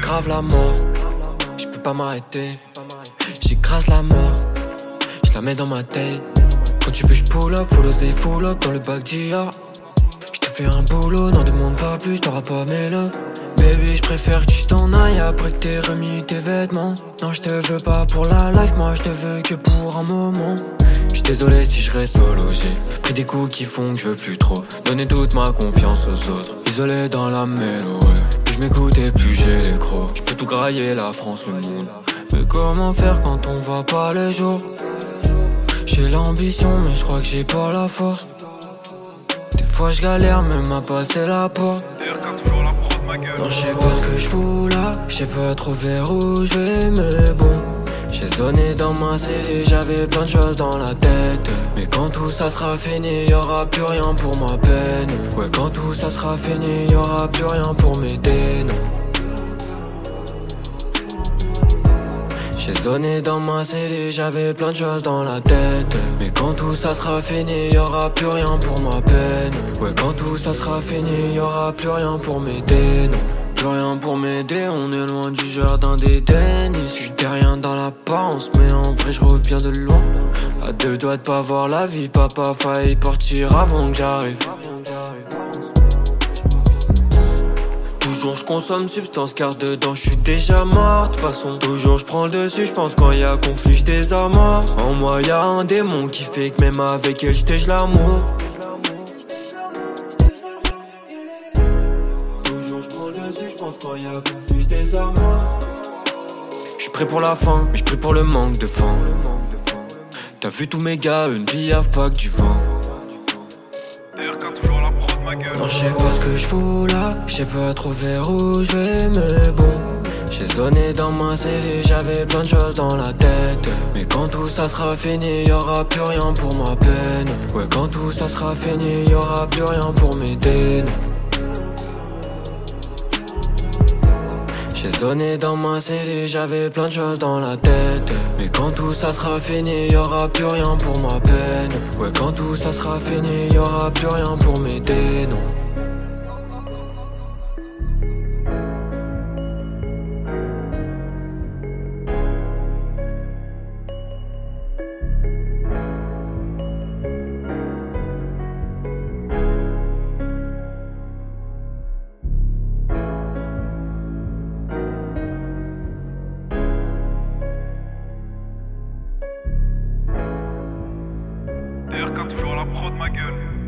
grave la mort. Je peux pas m'arrêter. J'écrase la mort. Je la mets dans ma tête. Quand tu veux, je pull up, full oser, full up dans le bac d'IA. Je te fais un boulot, n'en demande pas plus, t'auras pas mes love. Baby, je préfère que tu t'en ailles après que t'aies remis tes vêtements. Non, je te veux pas pour la life, moi je te veux que pour un moment. J'suis désolé si je reste solo, j'ai pris des coups qui font que je veux plus trop donner toute ma confiance aux autres. Isolé dans la ouais. Je m'écoute et plus j'ai les crocs. Je peux tout grailler, la France, le monde. Mais comment faire quand on voit pas les jours? J'ai l'ambition, mais je crois que j'ai pas la force. Des fois je galère même à passer la porte. Non, je sais pas ce que je fous là, je sais pas trop vers où je vais, mais bon. J'ai sonné dans ma cellule, j'avais plein de choses dans la tête. Mais quand tout ça sera fini, y aura plus rien pour ma peine. Ouais, quand tout ça sera fini, y aura plus rien pour m'aider, non. J'ai sonné dans ma cellule, j'avais plein de choses dans la tête. Mais quand tout ça sera fini, y aura plus rien pour ma peine. Ouais, quand tout ça sera fini, y aura plus rien pour m'aider, non. Plus rien pour m'aider, on est loin du jardin d'Éden. Je rien dans l'apparence, mais en vrai je reviens de loin. À deux doigts de pas voir la vie, papa faille partir avant que j'arrive. Toujours je consomme substance car dedans je suis déjà mort. De façon, toujours je prends le dessus, je pense quand y a conflit je. En moi y a un démon qui fait que même avec elle je l'amour. Je pense quand y a conflit je suis prêt pour la fin, mais je prie pour le manque de fin. T'as vu tous mes gars, une vie à pas que du vent. Non, je sais pas ce que je fous là, je sais pas trop vers où je vais, mais bon. J'ai sonné dans ma cellule, j'avais plein de choses dans la tête. Mais quand tout ça sera fini, y aura plus rien pour ma peine. Ouais, quand tout ça sera fini, y aura plus rien pour m'aider. J'ai sonné dans ma cellule, j'avais plein de choses dans la tête. Mais quand tout ça sera fini, y aura plus rien pour ma peine. Ouais, quand tout ça sera fini, y aura plus rien pour m'aider, non. La prod, ma gueule.